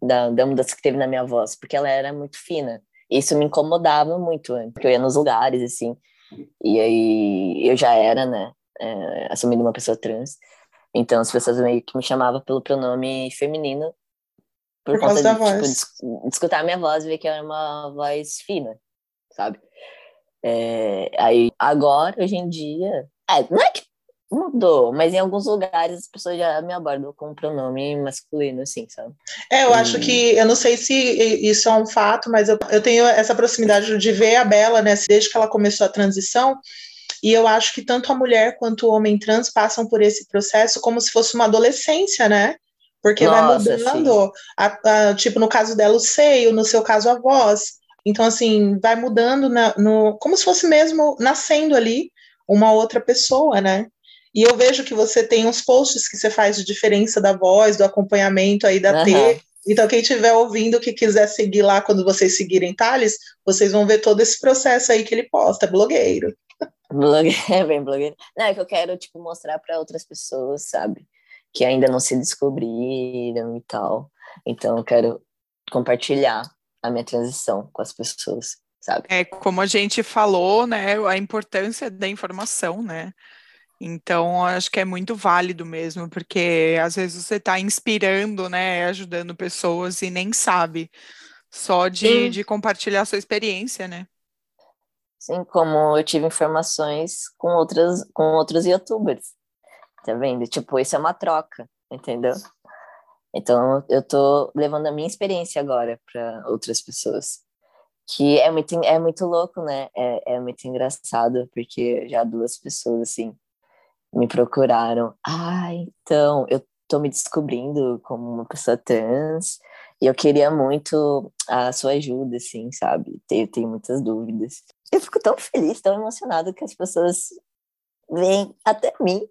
D: Da, da mudança que teve na minha voz, porque ela era muito fina. Isso me incomodava muito, porque eu ia nos lugares, assim, e aí eu já era, né, é, assumindo uma pessoa trans. Então as pessoas meio que me chamavam pelo pronome feminino por, por conta de, tipo, de, escutar a minha voz e ver que era uma voz fina, sabe? É, aí agora, hoje em dia, é, não é que mudou, mas em alguns lugares as pessoas já me abordam com pronome masculino, assim, sabe?
C: É, eu acho que, eu não sei se isso é um fato, mas eu, eu tenho essa proximidade de ver a Bela, né, desde que ela começou a transição, e eu acho que tanto a mulher quanto o homem trans passam por esse processo como se fosse uma adolescência, né? Porque Nossa, vai mudando, a, a, tipo, no caso dela, o seio, no seu caso, a voz. Então, assim, vai mudando na, no, como se fosse mesmo nascendo ali uma outra pessoa, né? E eu vejo que você tem uns posts que você faz de diferença da voz, do acompanhamento aí da uhum. T. Então, quem estiver ouvindo, que quiser seguir lá, quando vocês seguirem Thales, vocês vão ver todo esse processo aí que ele posta, blogueiro.
D: Blogueiro, é bem blogueiro. Não, é que eu quero, tipo, mostrar para outras pessoas, sabe? Que ainda não se descobriram e tal. Então, eu quero compartilhar a minha transição com as pessoas, sabe?
A: É, como a gente falou, né, a importância da informação, né? Então, acho que é muito válido mesmo, porque às vezes você está inspirando, né, ajudando pessoas e nem sabe, só de, de compartilhar a sua experiência, né?
D: Sim, como eu tive informações com outras, com outros youtubers, tá vendo? Tipo, isso é uma troca, entendeu? Então, eu tô levando a minha experiência agora para outras pessoas. Que é muito, é muito louco, né? É, é muito engraçado, porque já duas pessoas, assim, me procuraram. Ah, então, eu tô me descobrindo como uma pessoa trans e eu queria muito a sua ajuda, assim, sabe? Tenho, tenho muitas dúvidas. Eu fico tão feliz, tão emocionado que as pessoas vêm até mim,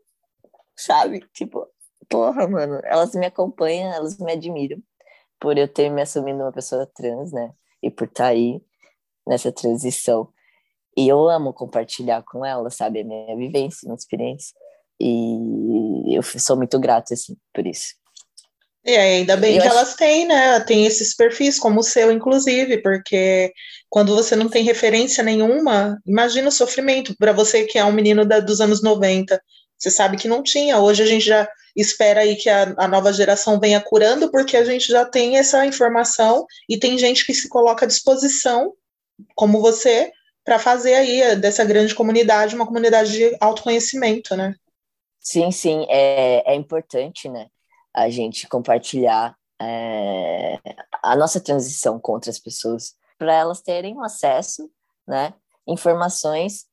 D: sabe? Tipo, porra, mano, elas me acompanham, elas me admiram por eu ter me assumido uma pessoa trans, né? E por estar tá aí nessa transição. E eu amo compartilhar com elas, sabe? A minha vivência, minha experiência. E eu sou muito grata, assim, por isso.
C: E ainda bem eu que acho... elas têm, né? Tem esses perfis, como o seu, inclusive, porque quando você não tem referência nenhuma, imagina o sofrimento para você que é um menino da, dos anos 90. Você sabe que não tinha. Hoje a gente já espera aí que a, a nova geração venha curando, porque a gente já tem essa informação e tem gente que se coloca à disposição, como você, para fazer aí dessa grande comunidade uma comunidade de autoconhecimento, né?
D: Sim, sim, é, é importante, né, a gente compartilhar é, a nossa transição com outras pessoas, para elas terem acesso, né, informações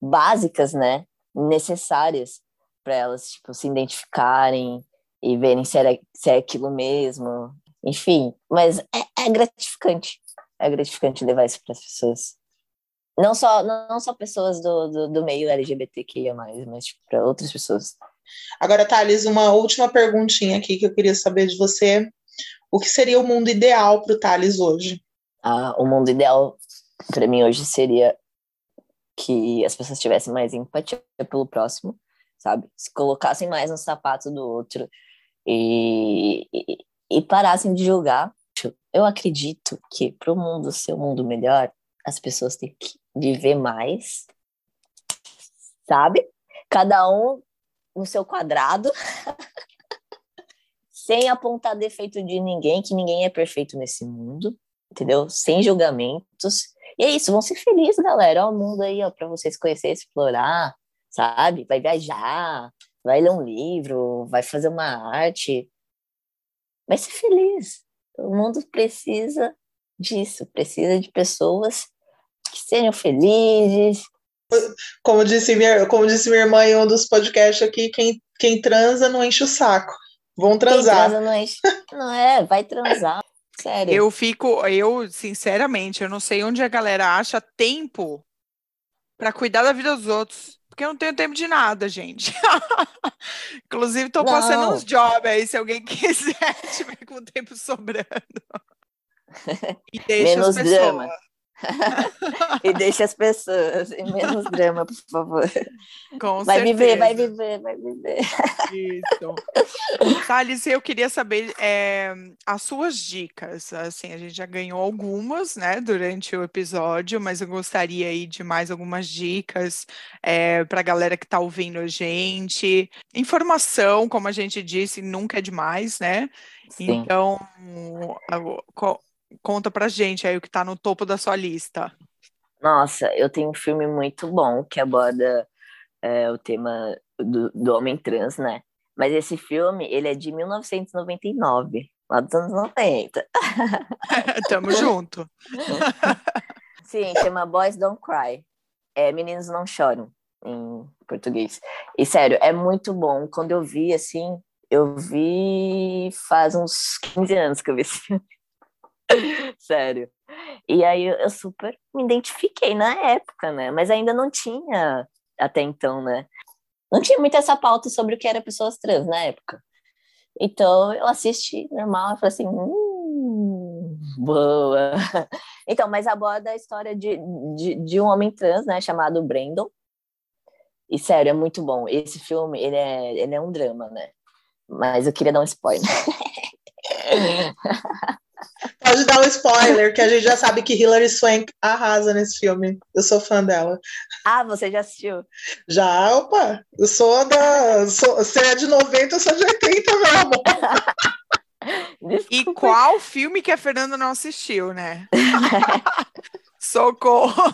D: básicas, né, necessárias para elas, tipo, se identificarem e verem se, era, se é aquilo mesmo, enfim, mas é, é gratificante, é gratificante levar isso para as pessoas. Não só, não só pessoas do, do, do meio LGBTQIA, mas tipo, para outras pessoas.
C: Agora, Thales, uma última perguntinha aqui que eu queria saber de você. O que seria o mundo ideal para o Thales hoje?
D: Ah, o mundo ideal para mim hoje seria que as pessoas tivessem mais empatia pelo próximo, sabe? Se colocassem mais no sapato do outro e, e, e parassem de julgar. Eu acredito que para o mundo ser um mundo melhor, as pessoas têm que viver mais, sabe? Cada um no seu quadrado, sem apontar defeito de ninguém, que ninguém é perfeito nesse mundo, entendeu? Sem julgamentos. E é isso, vão ser felizes, galera. Olha o mundo aí, ó, para vocês conhecerem, explorar, sabe? Vai viajar, vai ler um livro, vai fazer uma arte. Vai ser feliz. O mundo precisa disso, precisa de pessoas que sejam felizes.
C: Como disse minha, como disse minha irmã em um dos podcasts aqui, quem, Quem transa não enche o saco. Vão transar.
D: Quem transa não enche. Não é, vai transar. Sério.
A: Eu fico, eu, sinceramente, eu não sei onde a galera acha tempo para cuidar da vida dos outros. Porque eu não tenho tempo de nada, gente. Inclusive, tô passando uns jobs aí, se alguém quiser, tiver com tempo sobrando. E deixa
D: Menos
A: as pessoas.
D: drama. E deixa as pessoas. E menos drama, por favor.
A: Com
D: Vai viver, vai
A: certeza.
D: viver, vai viver.
A: Isso. Thales, eu queria saber é, as suas dicas. Assim, a gente já ganhou algumas, né, durante o episódio, mas eu gostaria aí de mais algumas dicas para a galera que está ouvindo a gente. Informação, como a gente disse, nunca é demais, né?
D: Sim.
A: Então, co- conta pra gente aí o que está no topo da sua lista.
D: Nossa, eu tenho um filme muito bom que aborda é, o tema do, do homem trans, né? Mas esse filme, ele é de 1999, lá dos anos 90.
A: Tamo junto.
D: Sim, chama Boys Don't Cry. É Meninos Não Choram, em português. E sério, é muito bom. Quando eu vi, assim, eu vi faz uns 15 anos que eu vi esse filme. Sério. E aí eu super me identifiquei na época, né? Mas ainda não tinha até então, né? Não tinha muito essa pauta sobre o que era pessoas trans na época. Então eu assisti normal e falei assim, hum, boa. Então, mas aborda a história de, de, de um homem trans, né, chamado Brandon. E sério, é muito bom. Esse filme, ele é, ele é um drama, né? Mas eu queria dar um spoiler.
C: Pode dar um spoiler, que a gente já sabe que Hilary Swank arrasa nesse filme. Eu sou fã dela.
D: ah, você já assistiu?
C: Já, opa, eu sou da. Sou, você é de 90, eu sou de 80, meu amor.
A: E
D: Desculpa.
A: qual filme que a Fernanda não assistiu, né? Socorro!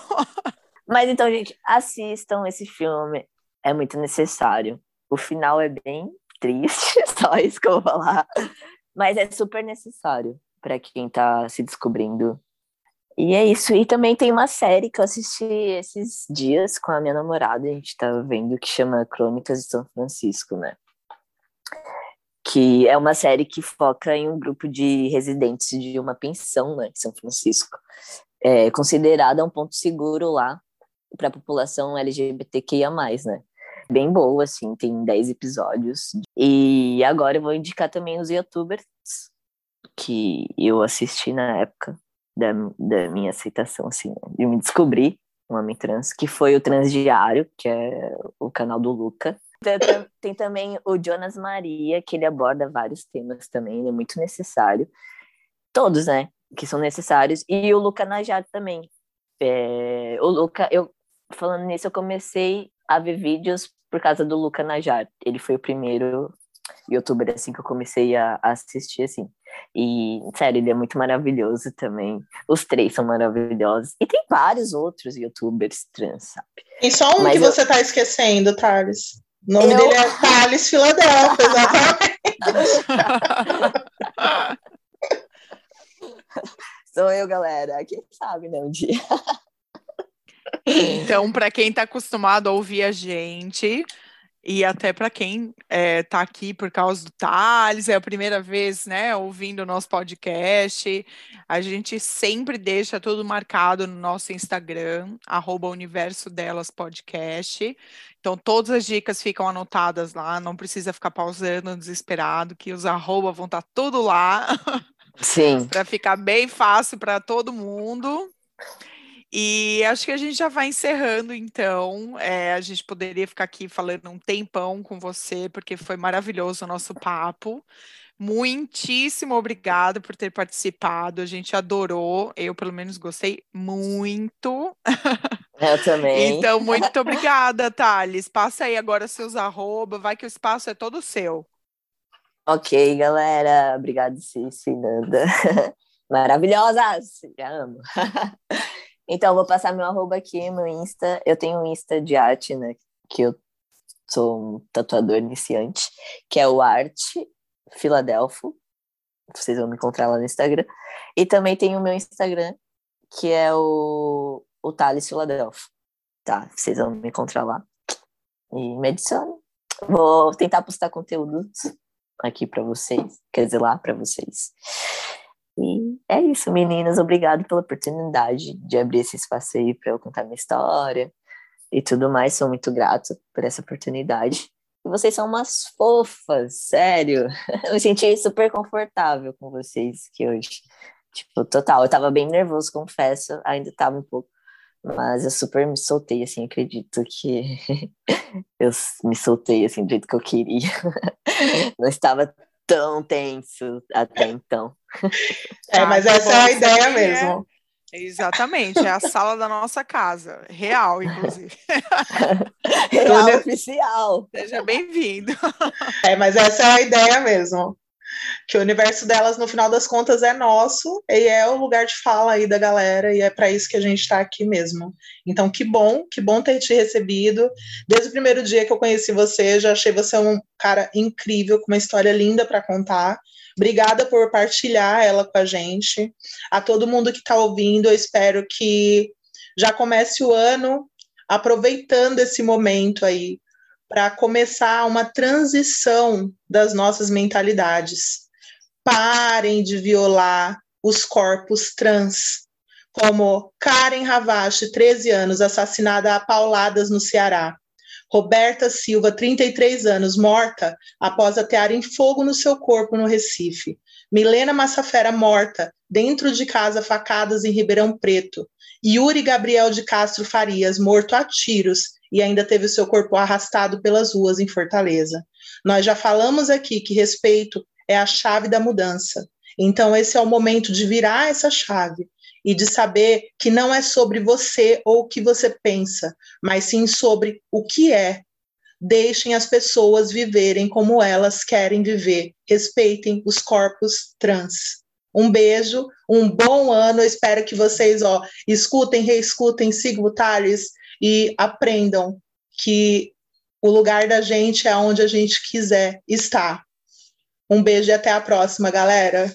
D: Mas então, gente, assistam esse filme. É muito necessário. O final é bem triste, só isso que eu vou falar. Mas é super necessário para quem tá se descobrindo. E é isso. E também tem uma série que eu assisti esses dias com a minha namorada, a gente tá vendo, que chama Crônicas de São Francisco, né? Que é uma série que foca em um grupo de residentes de uma pensão, né, em São Francisco. É considerada um ponto seguro lá para a população LGBTQIA+, né? Bem boa, assim, tem 10 episódios. E agora eu vou indicar também os youtubers que eu assisti na época da, da minha aceitação, assim, de me descobrir um homem trans, que foi o Transdiário, que é o canal do Luca. Tem, também o Jonas Maria, que ele aborda vários temas também, ele é muito necessário. Todos, né, que são necessários. E o Luca Najar também. É, o Luca, eu falando nisso, eu comecei a ver vídeos por causa do Luca Najar. Ele foi o primeiro youtuber assim que eu comecei a, a assistir assim. E sério, ele é muito maravilhoso também. Os três são maravilhosos. E tem vários outros youtubers trans, sabe?
C: Tem só um
D: Mas
C: que
D: eu-
C: você tá esquecendo, Thales. O nome
D: Eu-
C: dele é Thales Filadélfia, exatamente.
D: Sou eu, galera. Quem sabe, né, um dia.
A: Então, para quem está acostumado a ouvir a gente, e até para quem está aqui por causa do Thales, é a primeira vez, né, ouvindo o nosso podcast, a gente sempre deixa tudo marcado no nosso Instagram, arroba Universo Delas Podcast. Então, todas as dicas ficam anotadas lá, não precisa ficar pausando, desesperado, que os arroba vão estar tudo lá.
D: Sim.
A: para ficar bem fácil para todo mundo. E acho que a gente já vai encerrando, então. É, a gente poderia ficar aqui falando um tempão com você, porque foi maravilhoso o nosso papo. Muitíssimo obrigada por ter participado. A gente adorou. Eu, pelo menos, gostei muito.
D: Eu também.
A: Então, muito obrigada, Thales. Passa aí agora seus arroba, vai que o espaço é todo seu.
D: Ok, galera. Obrigado, Cici, Nanda. Maravilhosas! Já amo. então, vou passar meu arroba aqui, meu Insta. Eu tenho um Insta de arte, né? Que eu sou um tatuador iniciante, que é o Arte Filadelfo. Vocês vão me encontrar lá no Instagram. E também tem o meu Instagram, que é o, o Thales Filadelfo. Tá? Vocês vão me encontrar lá. E me adicione. Vou tentar postar conteúdos aqui para vocês, quer dizer, lá para vocês. É isso, meninas. Obrigado pela oportunidade de abrir esse espaço aí para eu contar minha história e tudo mais. Sou muito grato por essa oportunidade. E vocês são umas fofas, sério. Eu me senti super confortável com vocês aqui hoje. Tipo, total. Eu tava bem nervoso, confesso. Ainda tava um pouco. Mas eu super me soltei, assim, acredito que eu me soltei, assim, do jeito que eu queria. Não estava tão tenso até então.
C: É, mas ah, essa é a ideia é mesmo.
A: É, exatamente, é a sala da nossa casa, real, inclusive.
D: real oficial.
A: Seja bem-vindo.
C: É, mas essa é a ideia mesmo que o universo delas, no final das contas, é nosso e é o lugar de fala aí da galera, e é para isso que a gente está aqui mesmo. Então, que bom, que bom ter te recebido. Desde o primeiro dia que eu conheci você, já achei você um cara incrível, com uma história linda para contar. Obrigada por partilhar ela com a gente. A todo mundo que está ouvindo, eu espero que já comece o ano aproveitando esse momento aí para começar uma transição das nossas mentalidades. Parem de violar os corpos trans, como Karen Ravache, 13 anos, assassinada a pauladas no Ceará. Roberta Silva, 33 anos, morta após atearem fogo no seu corpo no Recife. Milena Massafera, morta dentro de casa, facadas em Ribeirão Preto. Yuri Gabriel de Castro Farias, morto a tiros e ainda teve o seu corpo arrastado pelas ruas em Fortaleza. Nós já falamos aqui que respeito é a chave da mudança. Então, esse é o momento de virar essa chave e de saber que não é sobre você ou o que você pensa, mas sim sobre o que é. Deixem as pessoas viverem como elas querem viver. Respeitem os corpos trans. Um beijo, um bom ano. Eu espero que vocês ó, escutem, reescutem, sigam o Thales e aprendam que o lugar da gente é onde a gente quiser estar. Um beijo e até a próxima, galera.